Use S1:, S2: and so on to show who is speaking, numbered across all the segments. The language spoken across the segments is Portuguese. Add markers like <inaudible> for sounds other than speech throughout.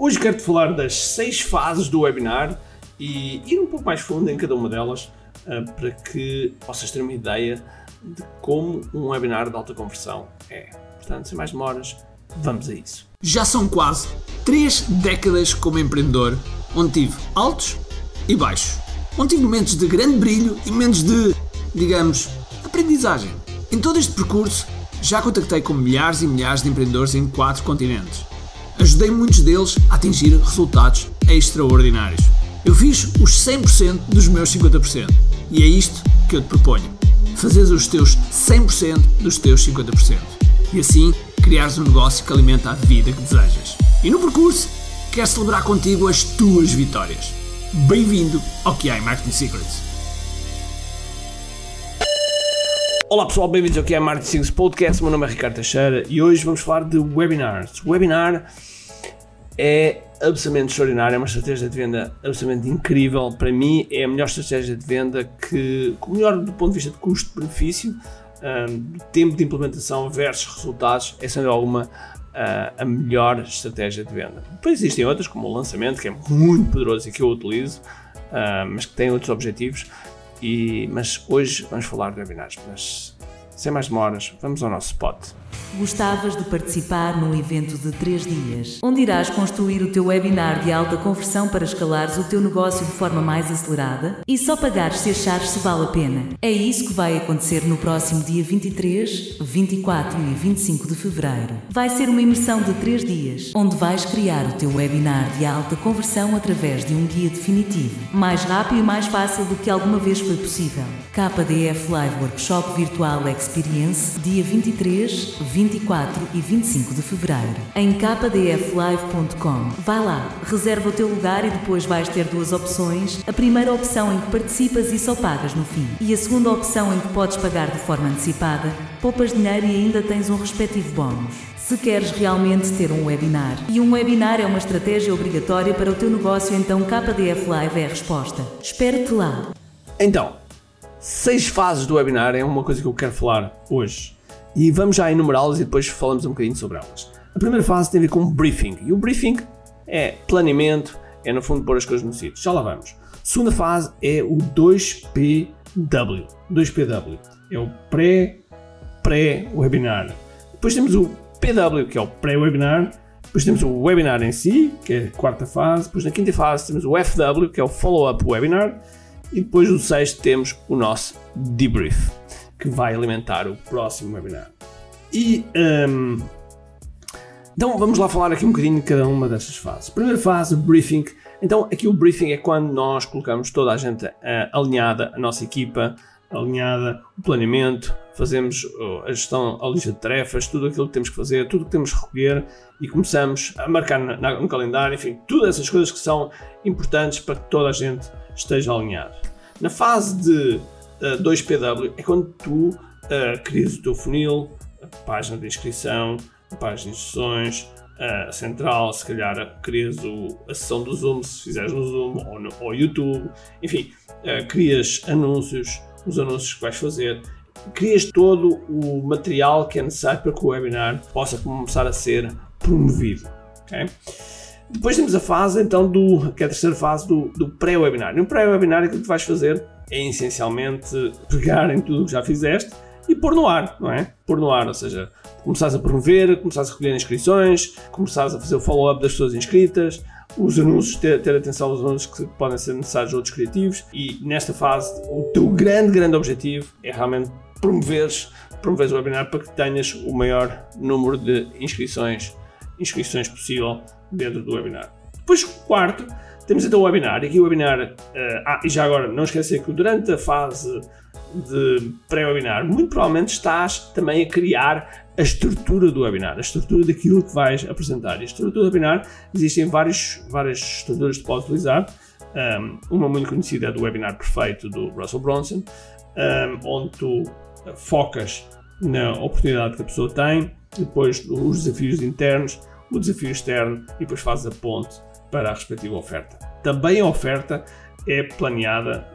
S1: hoje quero-te falar das seis fases do webinar e ir um pouco mais fundo em cada uma delas uh, para que possas ter uma ideia de como um webinar de alta conversão é. Portanto, sem mais demoras, vamos a isso.
S2: Já são quase três décadas como empreendedor, onde tive altos e baixos. Onde tive momentos de grande brilho e momentos de, digamos, aprendizagem. Em todo este percurso, já contactei com milhares e milhares de empreendedores em quatro continentes. Ajudei muitos deles a atingir resultados extraordinários. Eu fiz os 100% dos meus 50%. E é isto que eu te proponho. Fazeres os teus 100% dos teus 50%. E assim criares um negócio que alimenta a vida que desejas. E no percurso, quero celebrar contigo as tuas vitórias. Bem-vindo ao QI Marketing Secrets.
S1: Olá pessoal, bem-vindos ao é Marketing Secrets Podcast. Meu nome é Ricardo Teixeira e hoje vamos falar de webinars. Webinar é absolutamente extraordinário, é uma estratégia de venda absolutamente incrível. Para mim, é a melhor estratégia de venda que, melhor do ponto de vista de custo-benefício, um, tempo de implementação versus resultados, é sem alguma uh, a melhor estratégia de venda. Depois existem outras, como o lançamento, que é muito poderoso e que eu utilizo, uh, mas que tem outros objetivos. E, mas hoje vamos falar de webinars. Mas sem mais demoras, vamos ao nosso spot.
S3: Gostavas de participar num evento de 3 dias, onde irás construir o teu webinar de alta conversão para escalares o teu negócio de forma mais acelerada e só pagares se achares se vale a pena. É isso que vai acontecer no próximo dia 23, 24 e 25 de fevereiro. Vai ser uma imersão de 3 dias, onde vais criar o teu webinar de alta conversão através de um guia definitivo, mais rápido e mais fácil do que alguma vez foi possível. KDF Live Workshop Virtual Experience, dia 23, 25 24 e 25 de fevereiro, em kdflive.com. Vai lá, reserva o teu lugar e depois vais ter duas opções. A primeira opção em que participas e só pagas no fim. E a segunda opção em que podes pagar de forma antecipada, poupas dinheiro e ainda tens um respectivo bónus. Se queres realmente ter um webinar, e um webinar é uma estratégia obrigatória para o teu negócio, então KDF Live é a resposta. Espero-te lá.
S1: Então, seis fases do webinar é uma coisa que eu quero falar hoje e vamos já enumerá-las e depois falamos um bocadinho sobre elas. A primeira fase tem a ver com briefing e o briefing é planeamento, é no fundo pôr as coisas no sítio. Já lá vamos. A segunda fase é o 2PW. 2PW é o pré-pré-webinar. Depois temos o PW, que é o pré-webinar. Depois temos o webinar em si, que é a quarta fase. Depois na quinta fase temos o FW, que é o follow-up webinar. E depois no sexto temos o nosso debrief que vai alimentar o próximo webinar. E um, então vamos lá falar aqui um bocadinho de cada uma destas fases. Primeira fase, briefing. Então aqui o briefing é quando nós colocamos toda a gente uh, alinhada, a nossa equipa alinhada, o planeamento, fazemos a gestão, a lista de tarefas, tudo aquilo que temos que fazer, tudo que temos que recolher e começamos a marcar no calendário, enfim, todas essas coisas que são importantes para que toda a gente esteja alinhada. Na fase de 2PW eh, é quando tu uh, crias o teu funil, a página de inscrição, a página de instruções, uh, a central, se calhar crias o, a sessão do Zoom, se fizeres no Zoom ou no ou YouTube, enfim, uh, crias anúncios, os anúncios que vais fazer, crias todo o material que é necessário para que o webinar possa começar a ser promovido. Okay? Depois temos a fase então do, que é a terceira fase do, do pré-webinar. No pré-webinar aquilo que tu vais fazer é essencialmente pegar em tudo o que já fizeste e pôr no ar, não é? Pôr no ar, ou seja, começares a promover, começares a recolher inscrições, começares a fazer o follow-up das pessoas inscritas, os anúncios, ter, ter atenção aos anúncios que podem ser necessários outros criativos e nesta fase o teu grande, grande objetivo é realmente promoveres, promoveres o webinar para que tenhas o maior número de inscrições, inscrições possível dentro do webinar. Depois, quarto, temos então o webinar. E aqui o webinar. Uh, ah, e já agora, não esquecer que durante a fase de pré-webinar, muito provavelmente estás também a criar a estrutura do webinar, a estrutura daquilo que vais apresentar. E a estrutura do webinar, existem vários, várias estruturas que podes utilizar. Um, uma muito conhecida é do webinar perfeito do Russell Bronson, onde tu focas na oportunidade que a pessoa tem, depois os desafios internos, o desafio externo e depois fazes a ponte para a respectiva oferta. Também a oferta é planeada,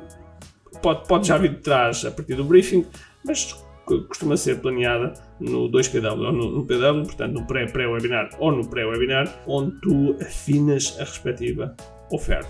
S1: pode, pode já vir de trás a partir do briefing, mas costuma ser planeada no 2PW ou no, no PW, portanto no pré-pré-webinar ou no pré-webinar, onde tu afinas a respectiva oferta.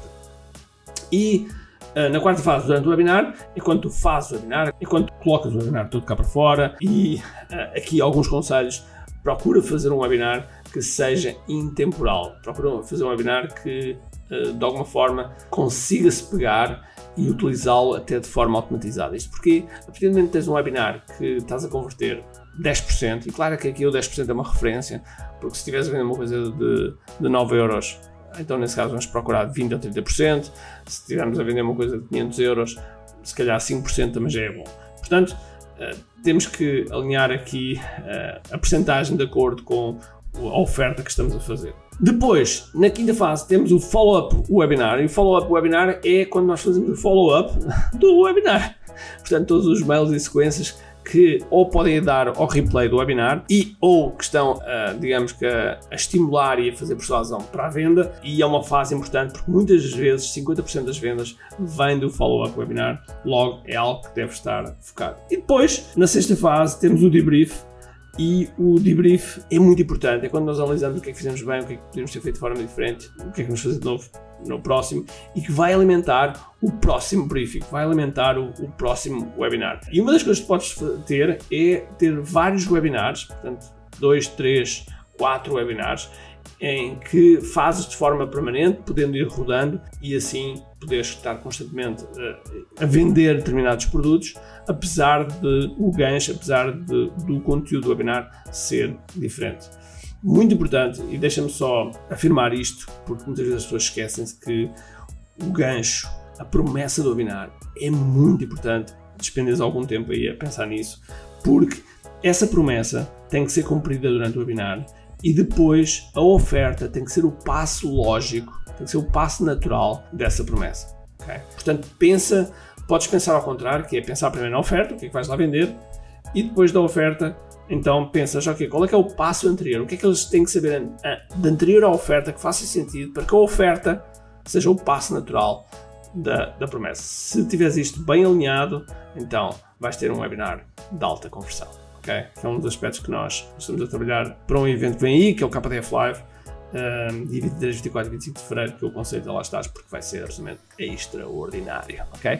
S1: E uh, na quarta fase, durante o webinar, enquanto tu fazes o webinar, enquanto colocas o webinar todo cá para fora, e uh, aqui alguns conselhos, procura fazer um webinar que seja intemporal. Procura fazer um webinar que uh, de alguma forma consiga-se pegar e utilizá-lo até de forma automatizada. Isto porque, a partir do momento que tens um webinar que estás a converter 10%, e claro que aqui o 10% é uma referência, porque se estiveres a vender uma coisa de, de 9 euros, então nesse caso vamos procurar 20% ou 30%, se estivermos a vender uma coisa de 500 euros, se calhar 5% também já é bom. Portanto, uh, temos que alinhar aqui uh, a percentagem de acordo com a oferta que estamos a fazer. Depois, na quinta fase, temos o follow-up webinar. E o follow-up webinar é quando nós fazemos o follow-up <laughs> do webinar. Portanto, todos os mails e sequências que ou podem dar ao replay do webinar e ou que estão, uh, digamos que, a, a, estimular e a fazer persuasão para a venda e é uma fase importante porque muitas vezes 50% das vendas vem do follow-up webinar, logo é algo que deve estar focado. E depois, na sexta fase, temos o debrief e o debrief é muito importante. É quando nós analisamos o que é que fizemos bem, o que é que podemos ter feito de forma diferente, o que é que vamos fazer de novo no próximo e que vai alimentar o próximo briefing, vai alimentar o, o próximo webinar. E uma das coisas que podes ter é ter vários webinars, portanto, dois, três, quatro webinars em que fazes de forma permanente, podendo ir rodando e assim poderes estar constantemente a, a vender determinados produtos, apesar de o gancho, apesar de, do conteúdo do webinar ser diferente. Muito importante, e deixa-me só afirmar isto, porque muitas vezes as pessoas esquecem-se que o gancho, a promessa do webinar é muito importante. Despendes algum tempo aí a pensar nisso, porque essa promessa tem que ser cumprida durante o webinar e depois a oferta tem que ser o passo lógico, tem que ser o passo natural dessa promessa. Okay? Portanto, pensa, podes pensar ao contrário, que é pensar primeiro na oferta, o que é que vais lá vender, e depois da oferta, então pensas, ok, qual é que é o passo anterior? O que é que eles têm que saber de anterior à oferta que faça sentido para que a oferta seja o passo natural da, da promessa. Se tiveres isto bem alinhado, então vais ter um webinar de alta conversão que é um dos aspectos que nós estamos a trabalhar para um evento que vem aí, que é o KDF Live, um, dia 23, 24 e 25 de fevereiro, que eu aconselho a lá estás, porque vai ser absolutamente extraordinário, ok?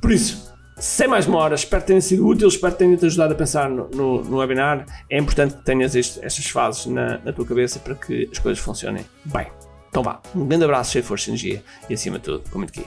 S1: Por isso, sem mais demoras, espero que tenha sido útil, espero que tenha-te ajudado a pensar no, no, no, webinar. É importante que tenhas este, estas fases na, na, tua cabeça para que as coisas funcionem bem. Então vá, um grande abraço, cheio de força e energia e acima de tudo, com muito aqui.